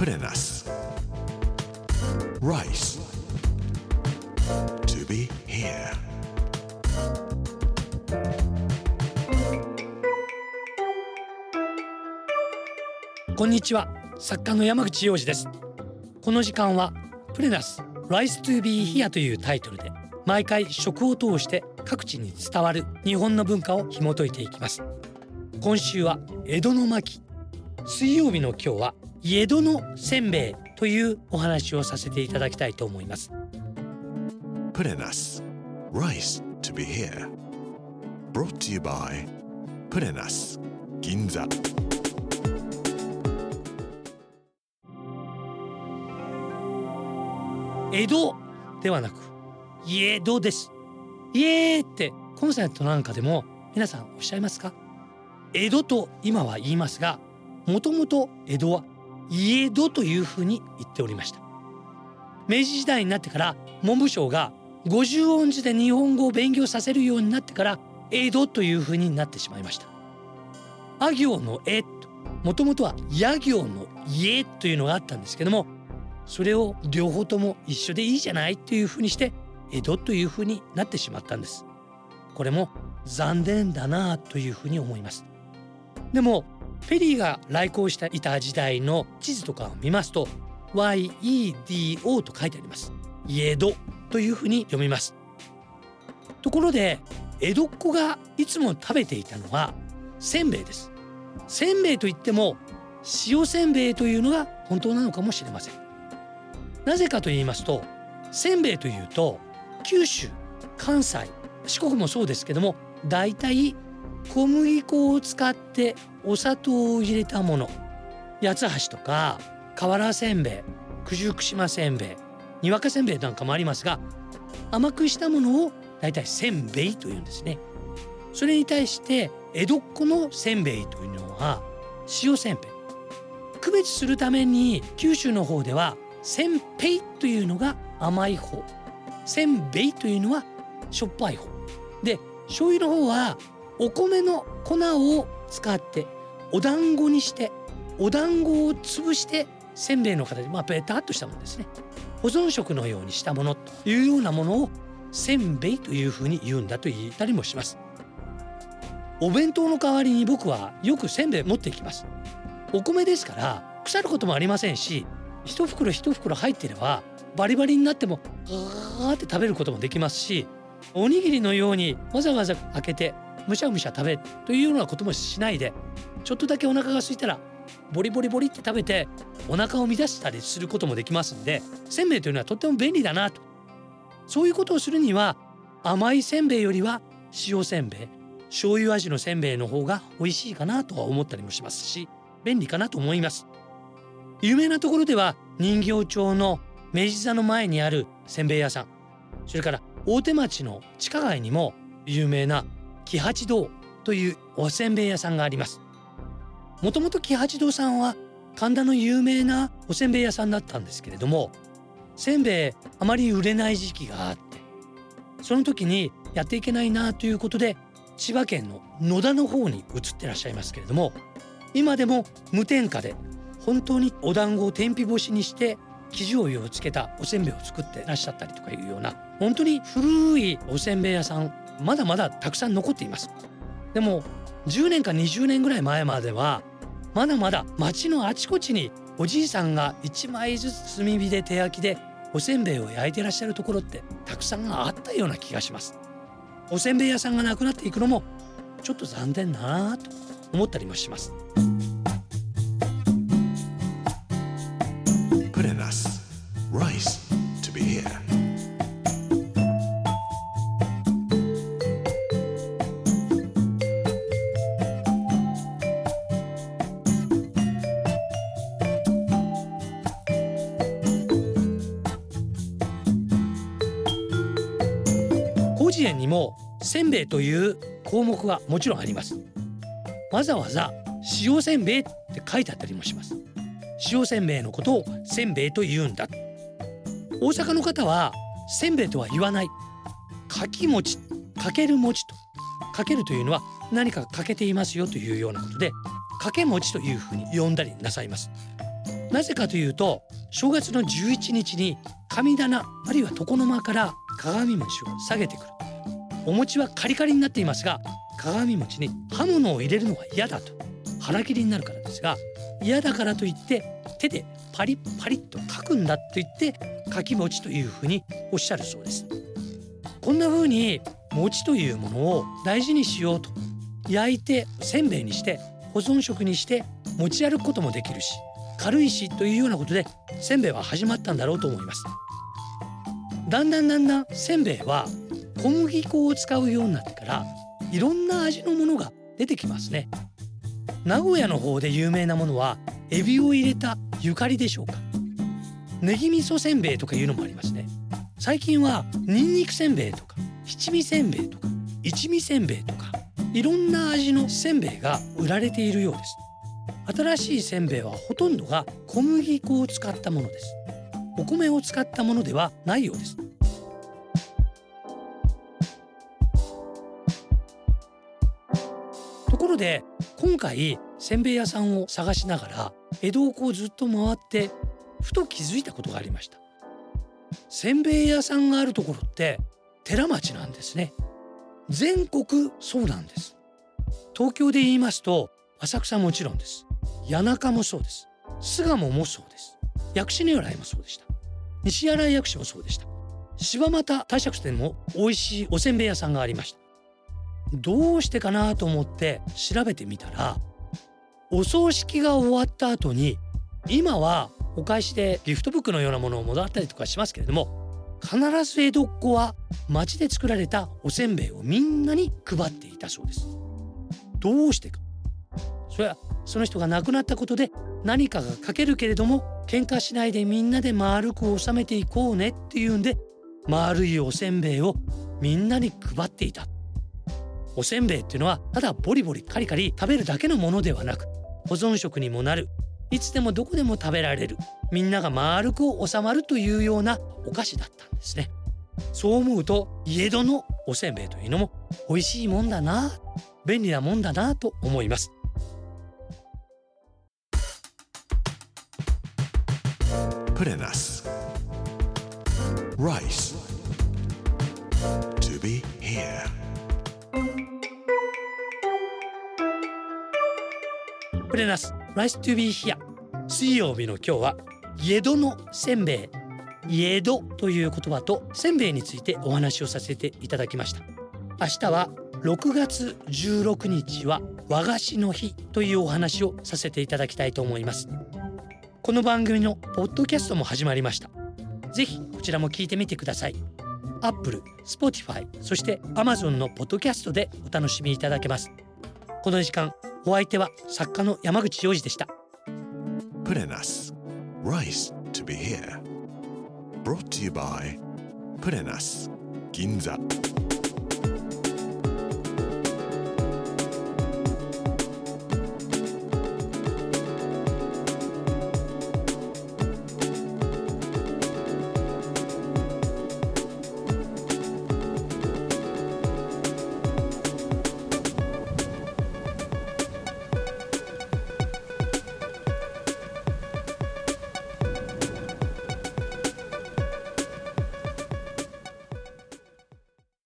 プレナス Rice. To be here. こんにちは作家の山口洋二ですこの時間はプレナス Rise to be here というタイトルで毎回食を通して各地に伝わる日本の文化を紐解いていきます今週は江戸の巻水曜日の今日は江戸のせんべいというお話をさせていただきたいと思います。プレナス Rice to be here. Brought to you by プレナス銀座江戸ではなく家戸です。家ってコンサートなんかでも皆さんおっしゃいますか？江戸と今は言いますがもともと江戸は家戸というふうに言っておりました。明治時代になってから文部省が50音字で日本語を勉強させるようになってから江戸というふうになってしまいました。あ行の絵もともとはや行の家というのがあったんですけどもそれを両方とも一緒でいいじゃないというふうにして江戸というふうになってしまったんです。これも残念だなというふうに思います。でもフェリーが来航していた時代の地図とかを見ますと YEDO と書いてあります。江戸というふうに読みます。ところで江戸っ子がいつも食べていたのはせんべいです。せんべいといっても塩せんべいというのが本当なのかもしれません。なぜかと言いますとせんべいというと九州関西四国もそうですけどもだいたい小麦粉を使ってお砂糖を入れたもの。八つ橋とか瓦せんべい九十九島せんべいにわかせんべいなんかもありますが甘くしたものをだいたいせんべいというんですね。それに対して江戸っ子のせんべいというのは塩せんべい。区別するために九州の方ではせんぺいというのが甘い方。せんべいというのはしょっぱい方。で醤油の方はお米の粉を使ってお団子にしてお団子を潰してせんべいの形まあベタっとしたものですね。保存食のようにしたものというようなものをせんべいというふうに言うんだと言ったりもします。お弁当の代わりに僕はよくせんべい持っていきます。お米ですから腐ることもありませんし一袋一袋入ってればバリバリになってもはーって食べることもできますしおにぎりのようにわざわざ開けてむしゃむしゃ食べるというようなこともしないでちょっとだけお腹が空いたらボリボリボリって食べてお腹を満たしたりすることもできますんでせんべいというのはとっても便利だなと。そういうことをするには甘いせんべいよりは塩せんべい醤油味のせんべいの方が美味しいかなとは思ったりもしますし便利かなと思います。有名なところでは人形町の明治座の前にあるせんべい屋さん。それから大手町の地下街にも有名な木八堂というおせんべい屋さんがあります。もともと木八堂さんは神田の有名なおせんべい屋さんだったんですけれどもせんべいあまり売れない時期があってその時にやっていけないなということで千葉県の野田の方に移ってらっしゃいますけれども今でも無添加で本当にお団子を天日干しにして生地お湯をつけたおせんべいを作ってらっしゃったりとかいうような本当に古いおせんべい屋さんまだまだたくさん残っています。でも10年か20年ぐらい前まではまだまだ町のあちこちにおじいさんが1枚ずつ炭火で手焼きでおせんべいを焼いてらっしゃるところってたくさんあったような気がします。おせんべい屋さんがなくなっていくのもちょっと残念だなと思ったりもします。広辞苑にもせんべいという項目はもちろんあります。わざわざ塩せんべいって書いてあったりもします。塩せんべいのことをせんべいと言うんだ。大阪の方はせんべいとは言わない。かき餅かける餅と。かけるというのは何か欠けていますよというようなことでかけ餅というふうに呼んだりなさいます。なぜかというと正月の11日に神棚あるいは床の間から鏡餅を下げてくる。お餅はカリカリになっていますが鏡餅に刃物を入れるのが嫌だと腹切りになるからですが嫌だからといって手でパリッパリッと書くんだと言って書き餅というふうにおっしゃるそうです。こんな風に餅というものを大事にしようと焼いてせんべいにして保存食にして持ち歩くこともできるし軽いしというようなことでせんべいは始まったんだろうと思います。だんだんだんだんせんべいは小麦粉を使うようになってからいろんな味のものが出てきますね。名古屋の方で有名なものはエビを入れたゆかりでしょうか。ネギ味噌せんべいとかいうのもありますね。最近はニンニクせんべいとか七味せんべいとか一味せんべいとかいろんな味のせんべいが売られているようです。新しいせんべいはほとんどが小麦粉を使ったものです。お米を使ったものではないようです。ろで今回せんべい屋さんを探しながら江戸をこうずっと回ってふと気づいたことがありました。せんべい屋さんがあるところって寺町なんですね。全国そうなんです。東京で言いますと浅草もちろんです。谷中もそうです。巣鴨もそうです。薬師如来もそうでした。西新井薬師もそうでした。柴又帝釈天も美味しいおせんべい屋さんがありました。どうしてかなと思って調べてみたらお葬式が終わった後に今はお返しでギフトブックのようなものをもらったりとかしますけれども必ず江戸っ子は町で作られたおせんべいをみんなに配っていたそうです。どうしてか。それはその人が亡くなったことで何かが書けるけれども喧嘩しないでみんなで丸く収めていこうねっていうんで丸いおせんべいをみんなに配っていた。おせんべいっていうのはただボリボリカリカリ食べるだけのものではなく保存食にもなるいつでもどこでも食べられるみんなが丸く収まるというようなお菓子だったんですねそう思うと家戸のおせんべいというのも美味しいもんだな便利なもんだなと思います Put in us. Rice. To be here. レナス Rice to be here. 水曜日の今日は家戸のせんべい。家戸という言葉とせんべいについてお話をさせていただきました。明日は6月16日は和菓子の日というお話をさせていただきたいと思います。この番組のポッドキャストも始まりました。ぜひこちらも聞いてみてください。Apple、Spotify そして Amazon のポッドキャストでお楽しみいただけます。この時間お相手は作家の山口洋二でしたプレナス Rice to be here. Brought to you by プレナス銀座